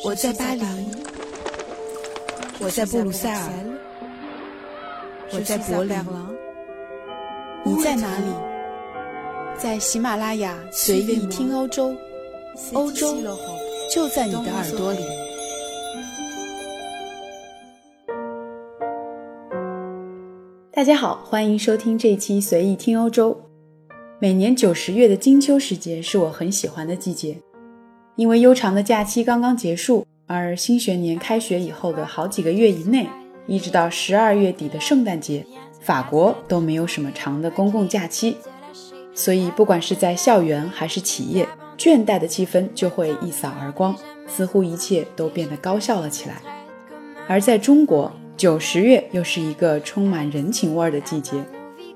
我在巴黎，我在布鲁塞尔，我在柏林，你在哪里？在喜马拉雅随意听欧洲，欧洲就在你的耳朵里。大家好，欢迎收听这一期随意听欧洲。每年九十月的金秋时节是我很喜欢的季节。因为悠长的假期刚刚结束，而新学年开学以后的好几个月以内，一直到十二月底的圣诞节，法国都没有什么长的公共假期，所以不管是在校园还是企业，倦怠的气氛就会一扫而光，似乎一切都变得高效了起来。而在中国，九十月又是一个充满人情味儿的季节，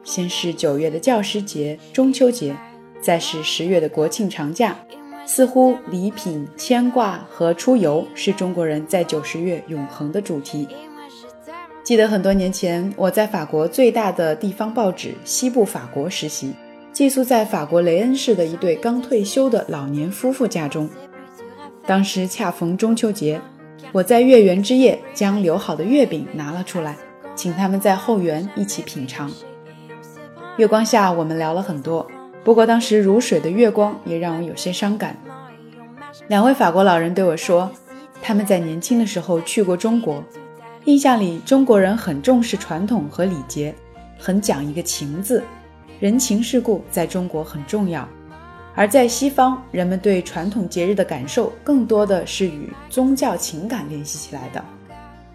先是九月的教师节、中秋节，再是十月的国庆长假。似乎礼品、牵挂和出游是中国人在九十月永恒的主题。记得很多年前，我在法国最大的地方报纸《西部法国》实习，寄宿在法国雷恩市的一对刚退休的老年夫妇家中。当时恰逢中秋节，我在月圆之夜将留好的月饼拿了出来，请他们在后园一起品尝。月光下，我们聊了很多。不过当时如水的月光也让我有些伤感。两位法国老人对我说，他们在年轻的时候去过中国，印象里中国人很重视传统和礼节，很讲一个情字，人情世故在中国很重要。而在西方，人们对传统节日的感受更多的是与宗教情感联系起来的。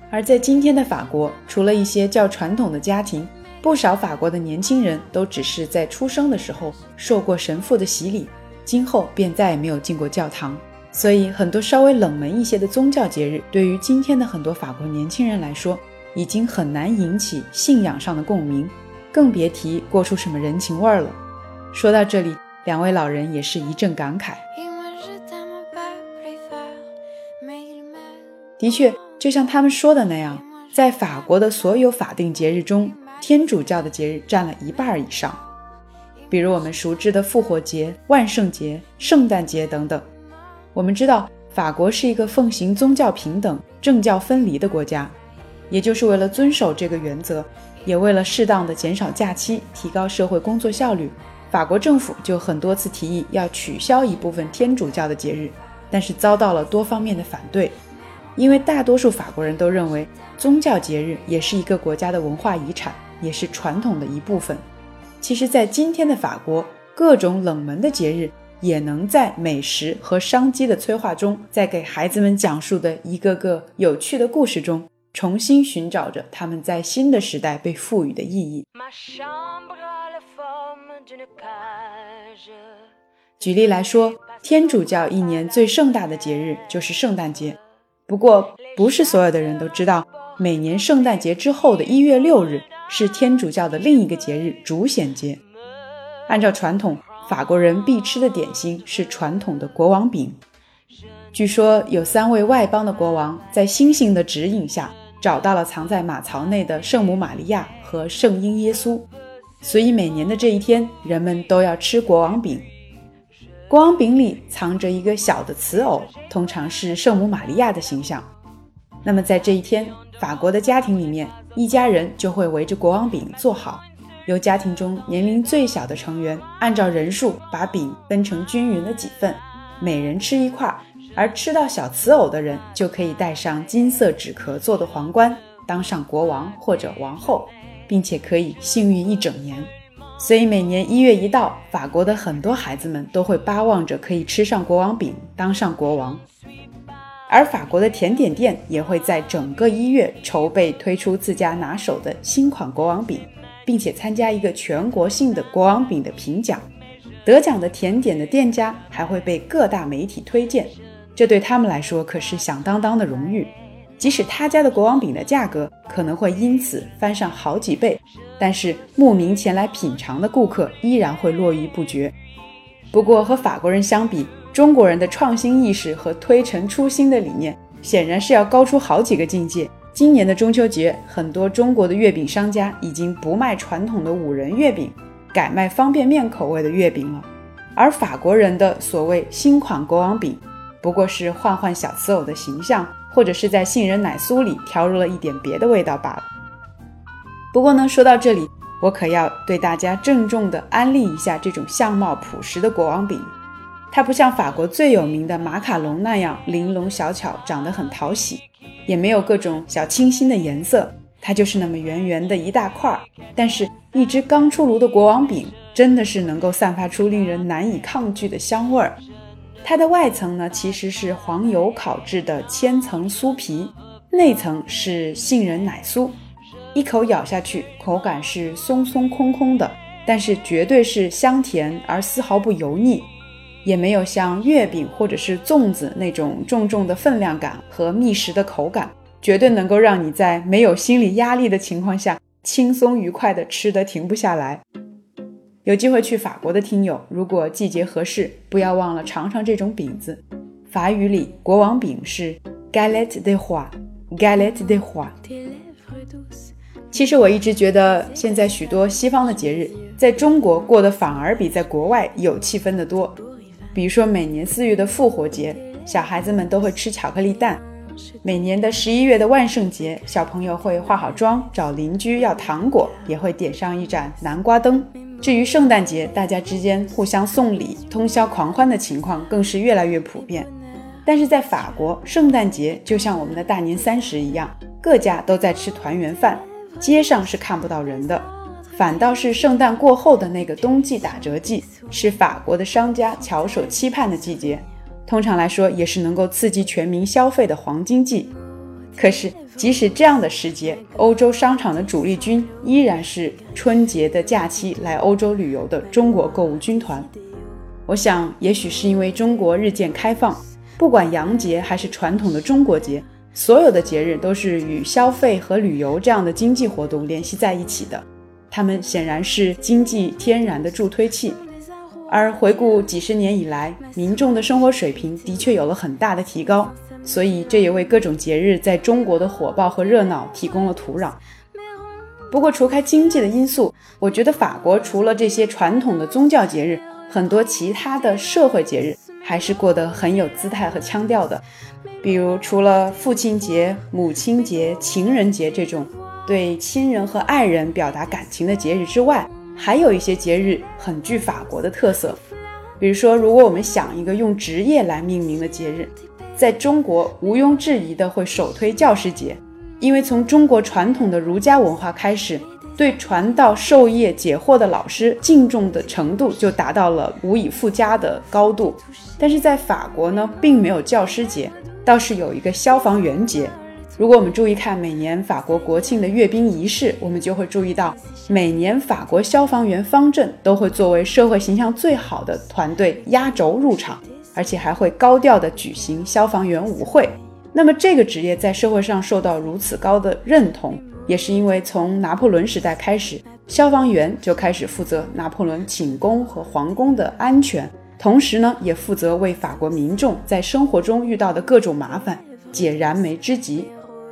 而在今天的法国，除了一些较传统的家庭。不少法国的年轻人都只是在出生的时候受过神父的洗礼，今后便再也没有进过教堂。所以，很多稍微冷门一些的宗教节日，对于今天的很多法国年轻人来说，已经很难引起信仰上的共鸣，更别提过出什么人情味儿了。说到这里，两位老人也是一阵感慨。的确，就像他们说的那样，在法国的所有法定节日中，天主教的节日占了一半以上，比如我们熟知的复活节、万圣节、圣诞节等等。我们知道，法国是一个奉行宗教平等、政教分离的国家，也就是为了遵守这个原则，也为了适当的减少假期、提高社会工作效率，法国政府就很多次提议要取消一部分天主教的节日，但是遭到了多方面的反对。因为大多数法国人都认为，宗教节日也是一个国家的文化遗产。也是传统的一部分。其实，在今天的法国，各种冷门的节日也能在美食和商机的催化中，在给孩子们讲述的一个个有趣的故事中，重新寻找着他们在新的时代被赋予的意义。举例来说，天主教一年最盛大的节日就是圣诞节。不过，不是所有的人都知道，每年圣诞节之后的一月六日。是天主教的另一个节日——主显节。按照传统，法国人必吃的点心是传统的国王饼。据说有三位外邦的国王在星星的指引下，找到了藏在马槽内的圣母玛利亚和圣婴耶稣，所以每年的这一天，人们都要吃国王饼。国王饼里藏着一个小的瓷偶，通常是圣母玛利亚的形象。那么在这一天，法国的家庭里面。一家人就会围着国王饼坐好，由家庭中年龄最小的成员按照人数把饼分成均匀的几份，每人吃一块，而吃到小瓷偶的人就可以戴上金色纸壳做的皇冠，当上国王或者王后，并且可以幸运一整年。所以每年一月一到，法国的很多孩子们都会巴望着可以吃上国王饼，当上国王。而法国的甜点店也会在整个一月筹备推出自家拿手的新款国王饼，并且参加一个全国性的国王饼的评奖。得奖的甜点的店家还会被各大媒体推荐，这对他们来说可是响当当的荣誉。即使他家的国王饼的价格可能会因此翻上好几倍，但是慕名前来品尝的顾客依然会络绎不绝。不过和法国人相比，中国人的创新意识和推陈出新的理念，显然是要高出好几个境界。今年的中秋节，很多中国的月饼商家已经不卖传统的五仁月饼，改卖方便面口味的月饼了。而法国人的所谓新款国王饼，不过是换换小瓷偶的形象，或者是在杏仁奶酥里调入了一点别的味道罢了。不过呢，说到这里，我可要对大家郑重地安利一下这种相貌朴实的国王饼。它不像法国最有名的马卡龙那样玲珑小巧，长得很讨喜，也没有各种小清新的颜色，它就是那么圆圆的一大块儿。但是，一只刚出炉的国王饼真的是能够散发出令人难以抗拒的香味儿。它的外层呢，其实是黄油烤制的千层酥皮，内层是杏仁奶酥。一口咬下去，口感是松松空空的，但是绝对是香甜而丝毫不油腻，也没有像月饼或者是粽子那种重重的分量感和密实的口感，绝对能够让你在没有心理压力的情况下轻松愉快的吃得停不下来。有机会去法国的听友，如果季节合适，不要忘了尝尝这种饼子。法语里国王饼是 galette de roi，galette de roi。其实我一直觉得，现在许多西方的节日在中国过得反而比在国外有气氛的多。比如说，每年四月的复活节，小孩子们都会吃巧克力蛋；每年的十一月的万圣节，小朋友会化好妆找邻居要糖果，也会点上一盏南瓜灯。至于圣诞节，大家之间互相送礼、通宵狂欢的情况更是越来越普遍。但是在法国，圣诞节就像我们的大年三十一样，各家都在吃团圆饭。街上是看不到人的，反倒是圣诞过后的那个冬季打折季，是法国的商家翘首期盼的季节。通常来说，也是能够刺激全民消费的黄金季。可是，即使这样的时节，欧洲商场的主力军依然是春节的假期来欧洲旅游的中国购物军团。我想，也许是因为中国日渐开放，不管洋节还是传统的中国节。所有的节日都是与消费和旅游这样的经济活动联系在一起的，他们显然是经济天然的助推器。而回顾几十年以来，民众的生活水平的确有了很大的提高，所以这也为各种节日在中国的火爆和热闹提供了土壤。不过，除开经济的因素，我觉得法国除了这些传统的宗教节日，很多其他的社会节日还是过得很有姿态和腔调的。比如，除了父亲节、母亲节、情人节这种对亲人和爱人表达感情的节日之外，还有一些节日很具法国的特色。比如说，如果我们想一个用职业来命名的节日，在中国毋庸置疑的会首推教师节，因为从中国传统的儒家文化开始，对传道授业解惑的老师敬重的程度就达到了无以复加的高度。但是在法国呢，并没有教师节。倒是有一个消防员节。如果我们注意看每年法国国庆的阅兵仪式，我们就会注意到，每年法国消防员方阵都会作为社会形象最好的团队压轴入场，而且还会高调地举行消防员舞会。那么这个职业在社会上受到如此高的认同，也是因为从拿破仑时代开始，消防员就开始负责拿破仑寝宫和皇宫的安全。同时呢，也负责为法国民众在生活中遇到的各种麻烦解燃眉之急。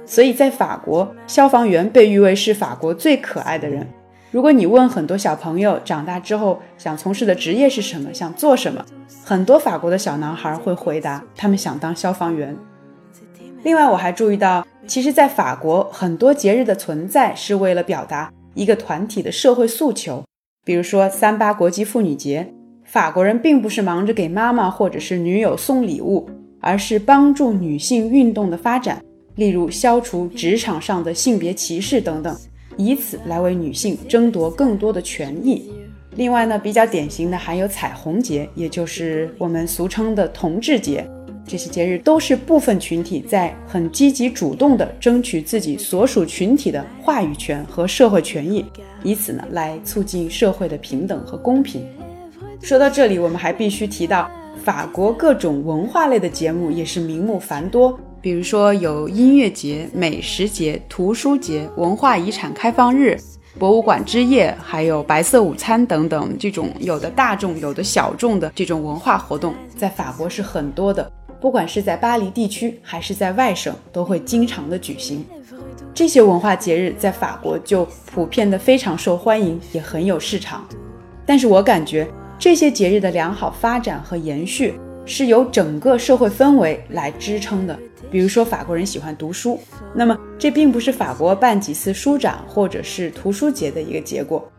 所以在法国，消防员被誉为是法国最可爱的人。如果你问很多小朋友长大之后想从事的职业是什么，想做什么，很多法国的小男孩会回答他们想当消防员。另外，我还注意到，其实，在法国很多节日的存在是为了表达一个团体的社会诉求，比如说三八国际妇女节。法国人并不是忙着给妈妈或者是女友送礼物，而是帮助女性运动的发展，例如消除职场上的性别歧视等等，以此来为女性争夺更多的权益。另外呢，比较典型的还有彩虹节，也就是我们俗称的同志节。这些节日都是部分群体在很积极主动地争取自己所属群体的话语权和社会权益，以此呢来促进社会的平等和公平。说到这里，我们还必须提到法国各种文化类的节目也是名目繁多，比如说有音乐节、美食节、图书节、文化遗产开放日、博物馆之夜，还有白色午餐等等这种有的大众有的小众的这种文化活动，在法国是很多的。不管是在巴黎地区还是在外省，都会经常的举行这些文化节日，在法国就普遍的非常受欢迎，也很有市场。但是我感觉。这些节日的良好发展和延续，是由整个社会氛围来支撑的。比如说，法国人喜欢读书，那么这并不是法国办几次书展或者是图书节的一个结果。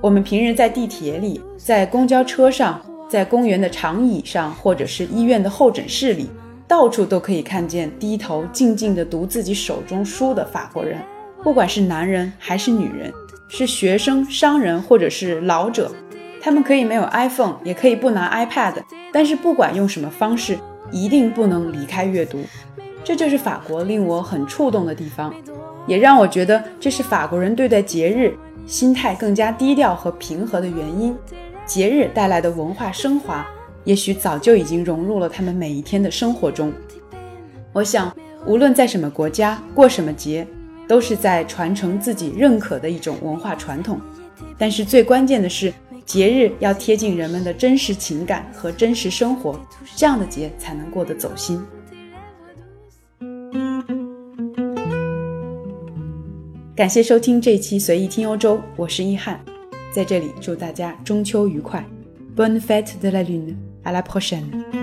我们平日在地铁里、在公交车上、在公园的长椅上，或者是医院的候诊室里，到处都可以看见低头静静地读自己手中书的法国人。不管是男人还是女人，是学生、商人或者是老者，他们可以没有 iPhone，也可以不拿 iPad，但是不管用什么方式，一定不能离开阅读。这就是法国令我很触动的地方，也让我觉得这是法国人对待节日心态更加低调和平和的原因。节日带来的文化升华，也许早就已经融入了他们每一天的生活中。我想，无论在什么国家过什么节，都是在传承自己认可的一种文化传统。但是最关键的是，节日要贴近人们的真实情感和真实生活，这样的节才能过得走心。感谢收听这一期随意听欧洲，我是易翰，在这里祝大家中秋愉快，Bonne fête de la lune，à la prochaine。